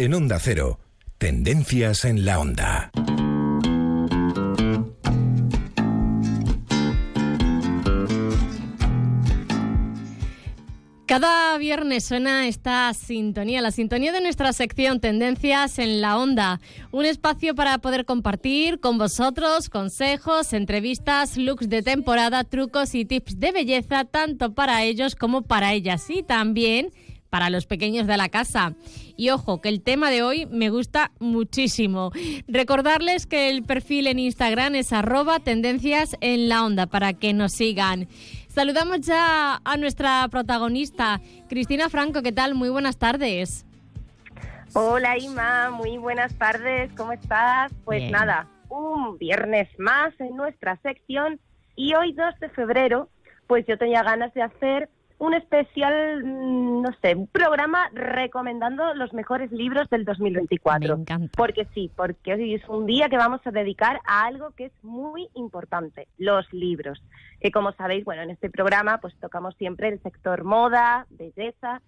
En Onda Cero, Tendencias en la Onda. Cada viernes suena esta sintonía, la sintonía de nuestra sección Tendencias en la Onda, un espacio para poder compartir con vosotros consejos, entrevistas, looks de temporada, trucos y tips de belleza, tanto para ellos como para ellas y también para los pequeños de la casa. Y ojo, que el tema de hoy me gusta muchísimo. Recordarles que el perfil en Instagram es arroba tendencias en la onda para que nos sigan. Saludamos ya a nuestra protagonista, Cristina Franco. ¿Qué tal? Muy buenas tardes. Hola Ima, muy buenas tardes. ¿Cómo estás? Pues nada, un viernes más en nuestra sección y hoy 2 de febrero, pues yo tenía ganas de hacer un especial, mm, no sé, un programa recomendando los mejores libros del 2024. Me encanta. Porque sí, porque hoy es un día que vamos a dedicar a algo que es muy importante, los libros. Que como sabéis, bueno, en este programa pues tocamos siempre el sector moda, belleza,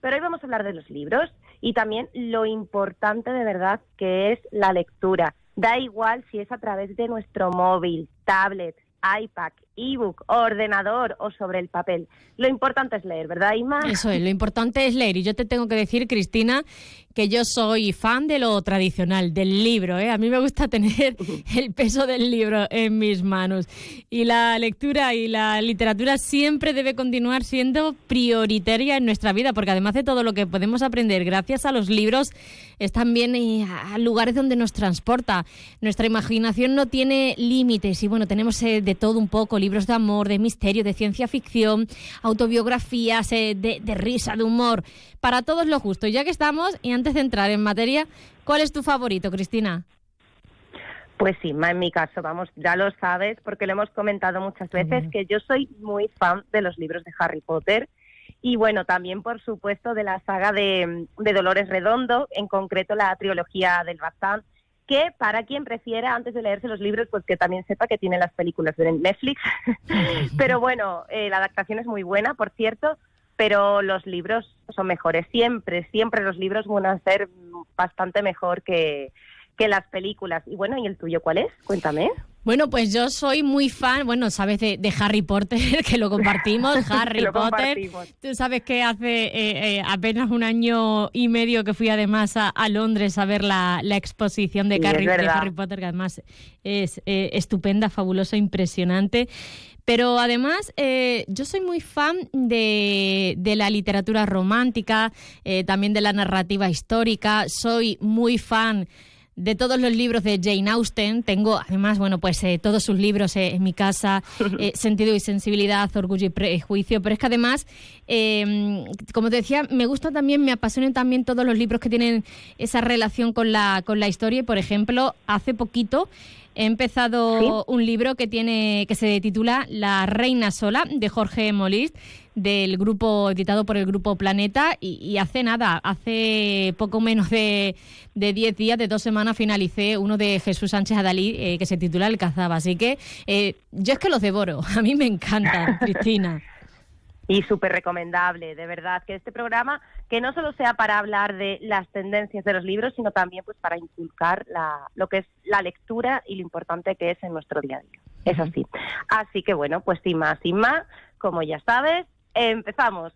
pero hoy vamos a hablar de los libros y también lo importante de verdad que es la lectura. Da igual si es a través de nuestro móvil, tablet, iPad, ebook, ordenador o sobre el papel. Lo importante es leer, ¿verdad, Ima? Eso es, lo importante es leer. Y yo te tengo que decir, Cristina, que yo soy fan de lo tradicional, del libro. ¿eh? A mí me gusta tener el peso del libro en mis manos. Y la lectura y la literatura siempre debe continuar siendo prioritaria en nuestra vida, porque además de todo lo que podemos aprender gracias a los libros, es también eh, a lugares donde nos transporta. Nuestra imaginación no tiene límites y bueno, tenemos eh, de todo un poco, libros de amor, de misterio, de ciencia ficción, autobiografías, eh, de, de risa, de humor, para todos los gustos. Ya que estamos, y antes de entrar en materia, ¿cuál es tu favorito, Cristina? Pues sí, en mi caso, vamos, ya lo sabes, porque lo hemos comentado muchas veces, que yo soy muy fan de los libros de Harry Potter. Y bueno, también, por supuesto, de la saga de, de Dolores Redondo, en concreto la trilogía del Bazán, que para quien prefiera, antes de leerse los libros, pues que también sepa que tiene las películas de Netflix. pero bueno, eh, la adaptación es muy buena, por cierto, pero los libros son mejores. Siempre, siempre los libros van a ser bastante mejor que, que las películas. Y bueno, ¿y el tuyo cuál es? Cuéntame. Bueno, pues yo soy muy fan, bueno, sabes de, de Harry Potter, que lo compartimos, Harry Lo Potter. compartimos. Tú sabes que hace eh, eh, apenas un año y medio que fui además a, a Londres a ver la, la exposición de, Sí, Harry, de Potter, que además es eh, estupenda, fabulosa, impresionante. Pero además, eh, yo soy muy fan de, de la literatura romántica, eh, también de la narrativa histórica. Soy muy fan de todos los libros de Jane Austen. Tengo, además, bueno, pues eh, todos sus libros eh, en mi casa, eh, Sentido y Sensibilidad, Orgullo y Prejuicio. Pero es que además, como te decía, me gusta también, me apasionan también todos los libros que tienen esa relación con la, con la historia. Y, por ejemplo, hace poquito he empezado un libro que tiene que se titula La Reina Sola, de Jorge Molist del grupo editado por el grupo Planeta y, y hace nada, hace poco menos de de 10 días, de dos semanas finalicé uno de Jesús Sánchez Adalí eh, que se titula El Cazaba, así que eh, yo es que los devoro, a mí me encantan, Cristina. Y súper recomendable, de verdad, que este programa que no solo sea para hablar de las tendencias de los libros, sino también pues para inculcar la, lo que es la lectura y lo importante que es en nuestro día a día. Es así. Así que bueno, pues sin más, sin más, como ya sabes, empezamos.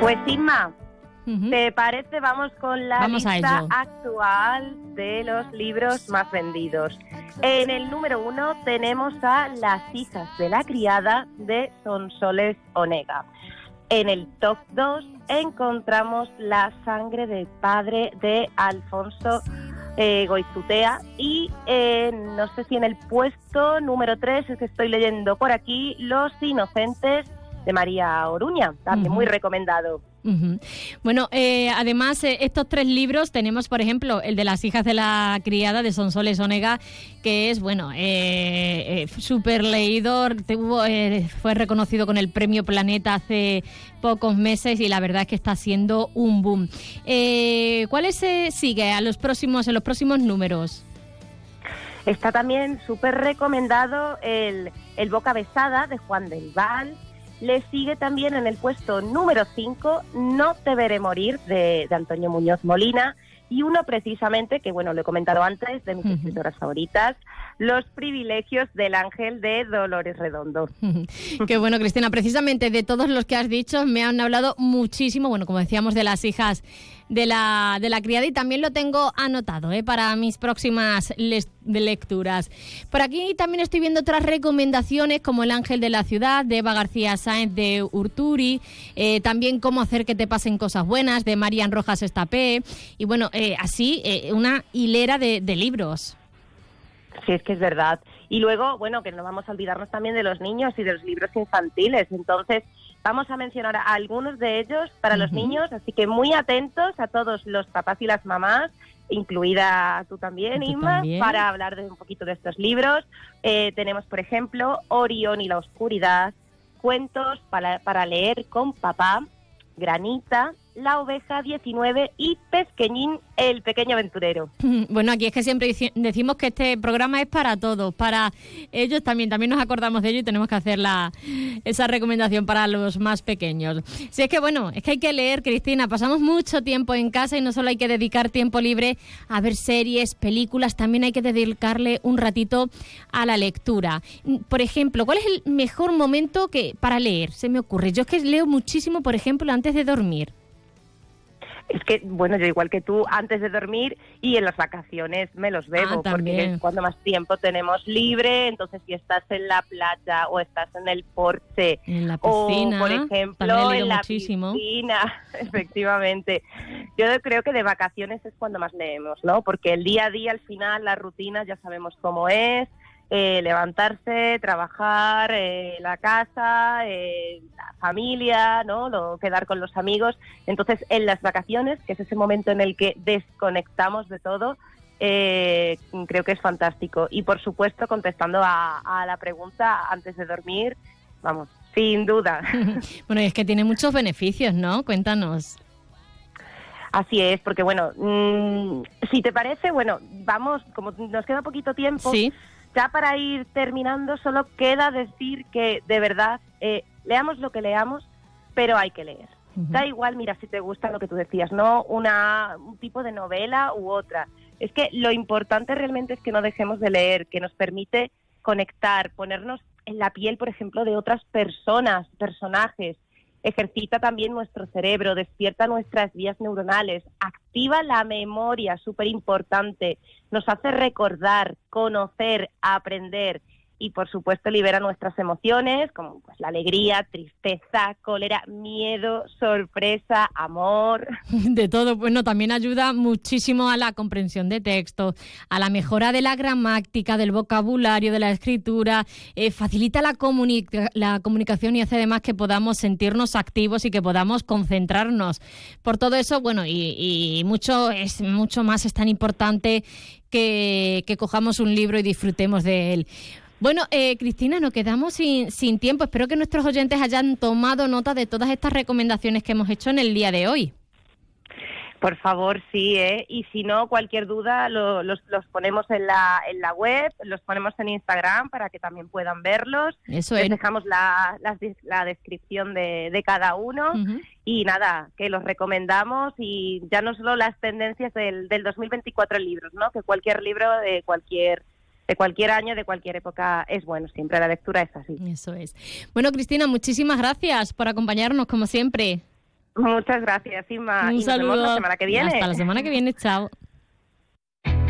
Pues Inma. ¿Te parece? Vamos con la Vamos lista actual de los libros más vendidos. En el número uno tenemos a Las hijas de la criada de Sonsoles Onega. En el top 2 encontramos La sangre del padre de Alfonso eh, Goizutea y eh, no sé si en el puesto número 3 es que estoy leyendo por aquí Los inocentes de María Oruña, también muy recomendado. Bueno, eh, además, eh, estos tres libros tenemos, por ejemplo, el de las hijas de la criada de Sonsoles Onega, que es, bueno, eh, eh, súper leídor, tuvo, eh, fue reconocido con el premio Planeta hace pocos meses y la verdad es que está siendo un boom. ¿Cuáles se sigue a los próximos, en los próximos números? Está también súper recomendado el, el Boca Besada de Juan del Val. Le sigue también en el puesto número 5 No te veré morir de, de Antonio Muñoz Molina. Y uno precisamente, que bueno, lo he comentado antes, de mis escritoras favoritas, Los privilegios del ángel de Dolores Redondo. Qué bueno, Cristina, precisamente de todos los que has dicho me han hablado muchísimo, bueno, como decíamos, de las hijas de la, de la criada y también lo tengo anotado ¿eh? para mis próximas lecturas. Por aquí también estoy viendo otras recomendaciones como El Ángel de la Ciudad de Eva García Sáenz de Urturi, eh, también Cómo hacer que te pasen cosas buenas de Marian Rojas Estapé y bueno, eh, así una hilera de, de libros. Sí, es que es verdad. Y luego, bueno, que no vamos a olvidarnos también de los niños y de los libros infantiles. Entonces, Vamos a mencionar a algunos de ellos para los niños, así que muy atentos a todos los papás y las mamás, incluida tú también, Inma, para hablar de un poquito de estos libros. Eh, tenemos, por ejemplo, Orión y la Oscuridad, cuentos para, para leer con papá, Granita, la oveja 19 y Pesqueñín, el pequeño aventurero. Bueno, aquí es que siempre decimos que este programa es para todos, para ellos también, también nos acordamos de ello y tenemos que hacer la, esa recomendación para los más pequeños. Si es que bueno, es que hay que leer, Cristina, pasamos mucho tiempo en casa y no solo hay que dedicar tiempo libre a ver series, películas, también hay que dedicarle un ratito a la lectura. Por ejemplo, ¿cuál es el mejor momento que para leer? Se me ocurre. Yo es que leo muchísimo, por ejemplo, antes de dormir. Es que, bueno, yo igual que tú, antes de dormir y en las vacaciones me los bebo, ah, porque es cuando más tiempo tenemos libre, entonces si estás en la playa o estás en el porche en la piscina, o, por ejemplo, en la piscina, efectivamente. Yo creo que de vacaciones es cuando más leemos, ¿no? Porque el día a día, al final, la rutina ya sabemos cómo es, eh, levantarse, trabajar, eh, la casa, eh, la familia, ¿no? Lo, quedar con los amigos. Entonces, en las vacaciones, que es ese momento en el que desconectamos de todo, creo que es fantástico. Y por supuesto, contestando a, la pregunta antes de dormir, vamos, sin duda. bueno, y es que tiene muchos beneficios, ¿no? Cuéntanos. Así es, porque bueno, mm, si te parece, bueno, vamos, como nos queda poquito tiempo, ¿Sí? Ya para ir terminando, solo queda decir que de verdad eh, leamos lo que leamos, pero hay que leer. Da igual, mira, si te gusta lo que tú decías, no una, un tipo de novela u otra. Es que lo importante realmente es que no dejemos de leer, que nos permite conectar, ponernos en la piel, por ejemplo, de otras personas, personajes, ejercita también nuestro cerebro, despierta nuestras vías neuronales, activa la memoria, súper importante, nos hace recordar, conocer, aprender y por supuesto libera nuestras emociones como pues la alegría, tristeza, cólera, miedo, sorpresa, amor. De todo, bueno, también ayuda muchísimo a la comprensión de texto, a la mejora de la gramática, del vocabulario, de la escritura, eh, facilita la, la comunicación y hace además que podamos sentirnos activos y que podamos concentrarnos. Por todo eso, bueno, y, mucho es mucho más es tan importante que cojamos un libro y disfrutemos de él. Bueno, eh, Cristina, nos quedamos sin, sin tiempo. Espero que nuestros oyentes hayan tomado nota de todas estas recomendaciones que hemos hecho en el día de hoy. Por favor, sí, ¿eh? Y si no, cualquier duda los, los, ponemos en la, en la web, los ponemos en Instagram para que también puedan verlos. Eso Les dejamos la, la, descripción de, de, cada uno. Y nada, que los recomendamos y ya no solo las tendencias del, del 2024 en libros, ¿no? Que cualquier libro de cualquier de cualquier año, de cualquier época, es bueno. Siempre la lectura es así. Eso es. Bueno, Cristina, muchísimas gracias por acompañarnos, como siempre. Muchas gracias, Inma. Un y saludo. la semana que viene. Hasta la semana que viene, chao.